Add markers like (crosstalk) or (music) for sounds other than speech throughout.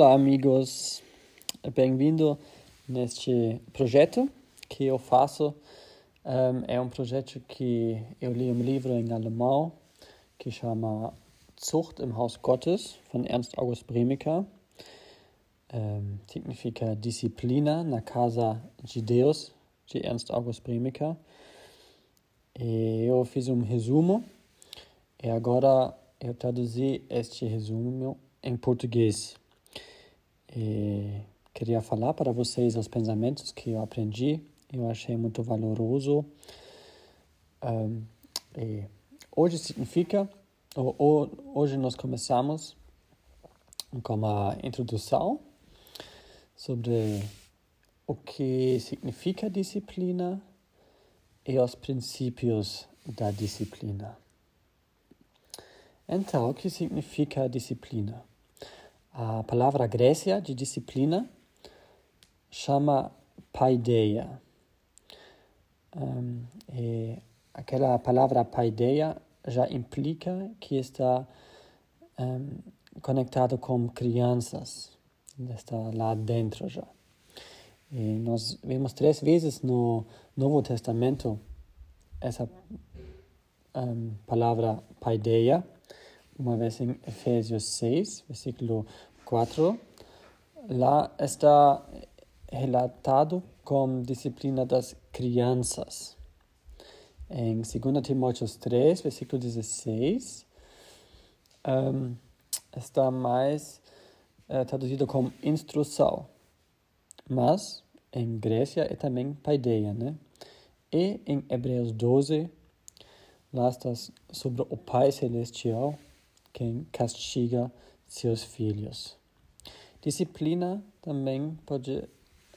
Olá, amigos. Bem-vindo neste projeto que eu faço. Um, é um projeto que eu li um livro em alemão que chama Zucht im Haus Gottes, von Ernst August Bremiker. Um, significa Disciplina na Casa de Deus, de Ernst August Bremiker. E eu fiz um resumo e agora eu traduzi este resumo em português. E queria falar para vocês os pensamentos que eu aprendi, eu achei muito valoroso. Um, hoje significa, ou, ou, hoje nós começamos com uma introdução sobre o que significa disciplina e os princípios da disciplina. Então, o que significa disciplina? A palavra Grécia de disciplina chama paideia. Um, aquela palavra paideia já implica que está um, conectado com crianças, está lá dentro já. E nós vemos três vezes no Novo Testamento essa um, palavra paideia uma vez em Efésios 6, versículo 4, lá está relatado como disciplina das crianças. Em 2 Timóteo 3, versículo 16, um, está mais uh, traduzido como instrução. Mas em Grécia é também paideia, né? E em Hebreus 12, lá está sobre o Pai Celestial, quem castiga seus filhos. Disciplina também pode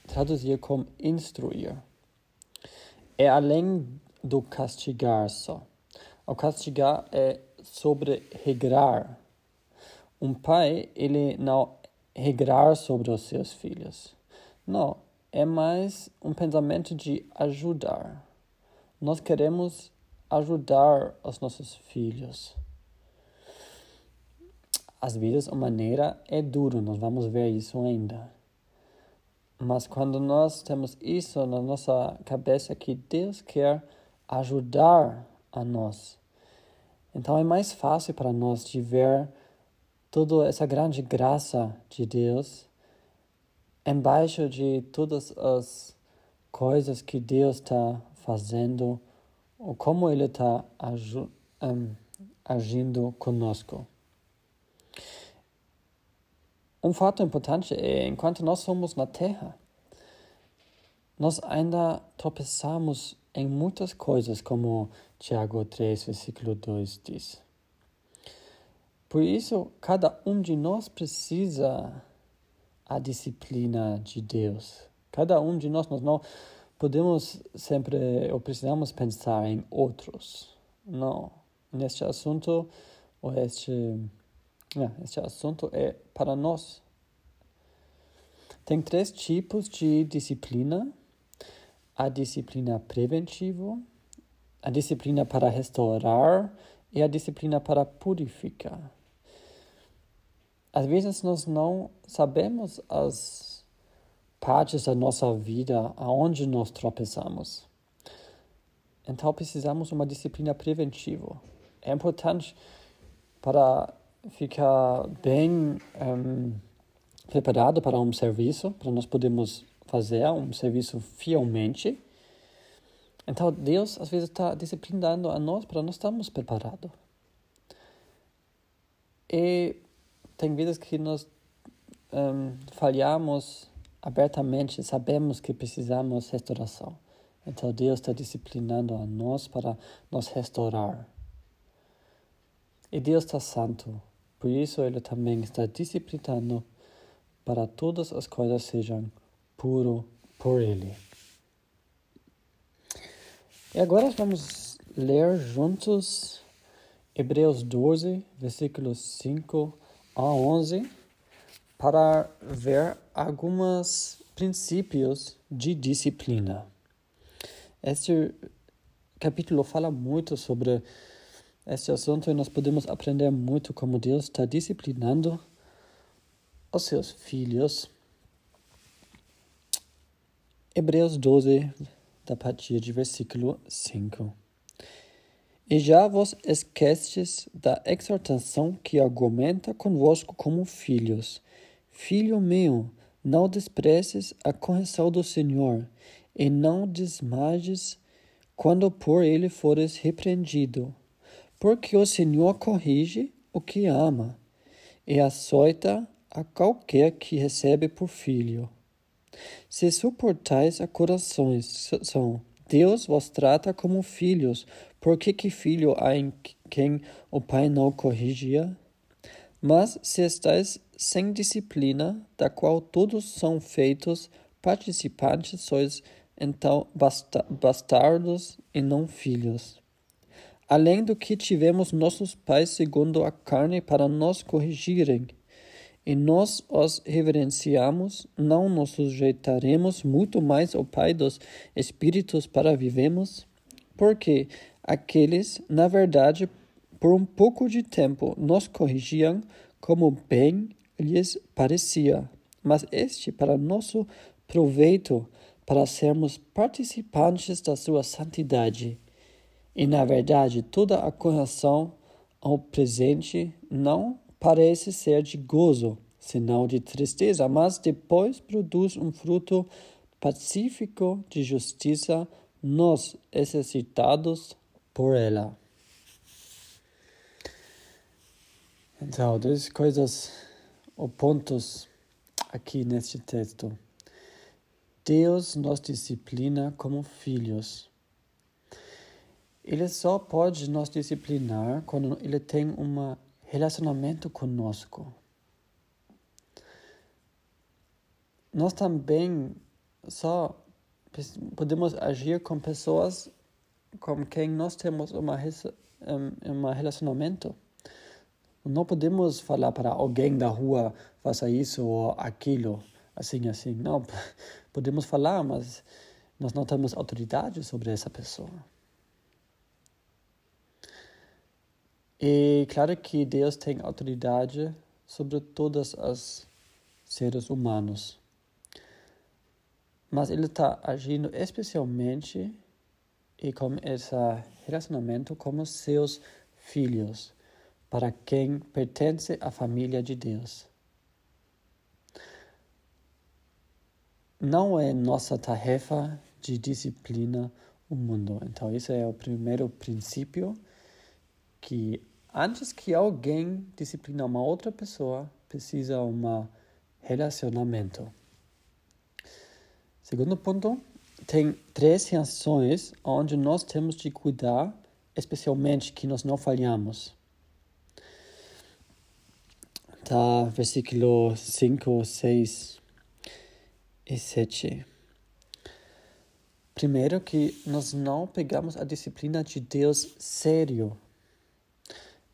traduzir como instruir. É além do castigar só. O castigar é sobre regrar. Um pai, ele não regrar sobre os seus filhos. Não, é mais um pensamento de ajudar. Nós queremos ajudar os nossos filhos às vezes a maneira é duro, nós vamos ver isso ainda. Mas quando nós temos isso na nossa cabeça que Deus quer ajudar a nós, então é mais fácil para nós de ver toda essa grande graça de Deus embaixo de todas as coisas que Deus está fazendo ou como Ele está agindo conosco. Um fato importante é, enquanto nós somos na Terra, nós ainda tropeçamos em muitas coisas, como Tiago 3, versículo 2 diz. Por isso, cada um de nós precisa a disciplina de Deus. Cada um de nós, nós não podemos sempre, ou precisamos pensar em outros. Não. Neste assunto, ou este esse assunto é para nós. Tem três tipos de disciplina: a disciplina preventiva, a disciplina para restaurar e a disciplina para purificar. Às vezes nós não sabemos as partes da nossa vida aonde nós tropeçamos. Então precisamos uma disciplina preventiva. É importante para ficar bem um, preparado para um serviço, para nós podermos fazer um serviço fielmente. Então, Deus às vezes está disciplinando a nós para nós estarmos preparados. E tem vezes que nós um, falhamos abertamente, sabemos que precisamos restauração. Então, Deus está disciplinando a nós para nos restaurar. E Deus está santo. Por isso, ele também está disciplinando para todas as coisas sejam puro por ele. E agora vamos ler juntos Hebreus 12, versículos 5 a 11, para ver alguns princípios de disciplina. Este capítulo fala muito sobre este assunto nós podemos aprender muito como Deus está disciplinando aos seus filhos. Hebreus 12, da partir de versículo 5. E já vos esqueces da exortação que argumenta convosco como filhos. Filho meu, não despreces a correção do Senhor, e não desmajes quando por ele fores repreendido, porque o Senhor corrige o que ama, e açoita a qualquer que recebe por filho. Se suportais a corações, são Deus vos trata como filhos, porque que filho há em quem o pai não corrigia? Mas se estáis sem disciplina, da qual todos são feitos participantes, sois então bastardos e não filhos. Além do que tivemos nossos pais segundo a carne para nos corrigirem, e nós os reverenciamos, não nos sujeitaremos muito mais ao Pai dos Espíritos para vivemos? Porque aqueles, na verdade, por um pouco de tempo nos corrigiam como bem lhes parecia, mas este para nosso proveito, para sermos participantes da sua santidade. E na verdade, toda a correção ao presente não parece ser de gozo, senão de tristeza, mas depois produz um fruto pacífico de justiça nos exercitados por ela. Então, duas coisas ou pontos aqui neste texto. Deus nos disciplina como filhos. Ele só pode nos disciplinar quando ele tem uma relacionamento conosco. Nós também só podemos agir com pessoas com quem nós temos uma, um relacionamento. Não podemos falar para alguém da rua, faça isso ou aquilo, assim, assim. Não, (laughs) podemos falar, mas nós não temos autoridade sobre essa pessoa. E claro que Deus tem autoridade sobre todos os seres humanos. Mas Ele está agindo especialmente e com esse relacionamento como seus filhos, para quem pertence à família de Deus. Não é nossa tarefa de disciplina o mundo. Então, esse é o primeiro princípio que Antes que alguém disciplinar uma outra pessoa, precisa um relacionamento. Segundo ponto, tem três reações onde nós temos de cuidar, especialmente que nós não falhamos. Tá, versículo 5, 6 e 7. Primeiro que nós não pegamos a disciplina de Deus sério.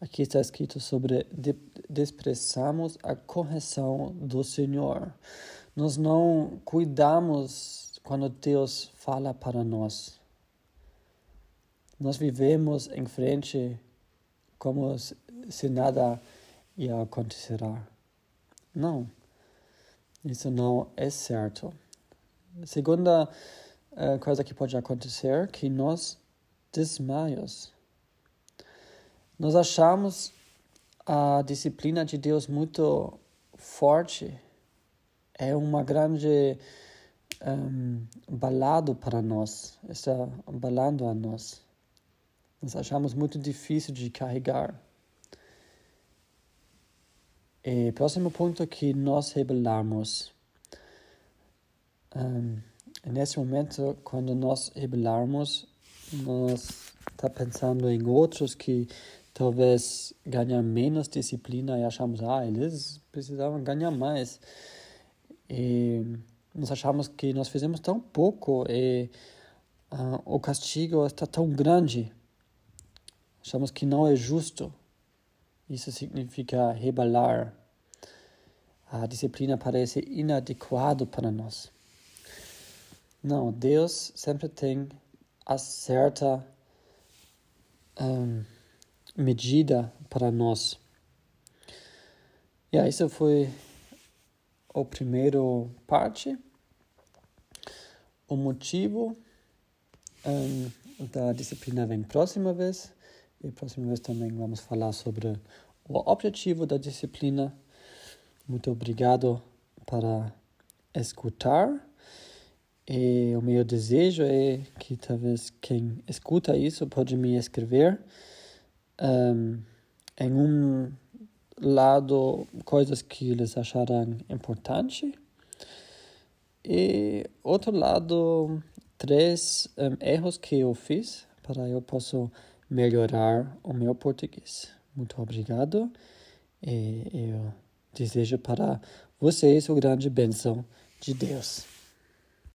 Aqui está escrito sobre de, desprezamos a correção do Senhor. Nós não cuidamos quando Deus fala para nós. Nós vivemos em frente como se nada ia acontecer. Não, isso não é certo. A segunda uh, coisa que pode acontecer é que nós desmaios nós achamos a disciplina de Deus muito forte, é uma grande um, balado para nós, está balando a nós. Nós achamos muito difícil de carregar. E próximo ponto é que nós rebelarmos. Um, nesse momento, quando nós rebelarmos, nós está pensando em outros que talvez ganhar menos disciplina e achamos, ah, eles precisavam ganhar mais. E nós achamos que nós fizemos tão pouco e uh, o castigo está tão grande. Achamos que não é justo. Isso significa rebelar. A disciplina parece inadequado para nós. Não, Deus sempre tem a certa um, medida para nós. E yeah, isso foi o primeiro parte, o motivo um, da disciplina vem próxima vez, e próxima vez também vamos falar sobre o objetivo da disciplina. Muito obrigado para escutar. E o meu desejo é que talvez quem escuta isso pode me escrever um, em um lado coisas que eles acharem importante e outro lado três um, erros que eu fiz para eu possa melhorar o meu português. Muito obrigado e eu desejo para vocês o grande bênção de Deus.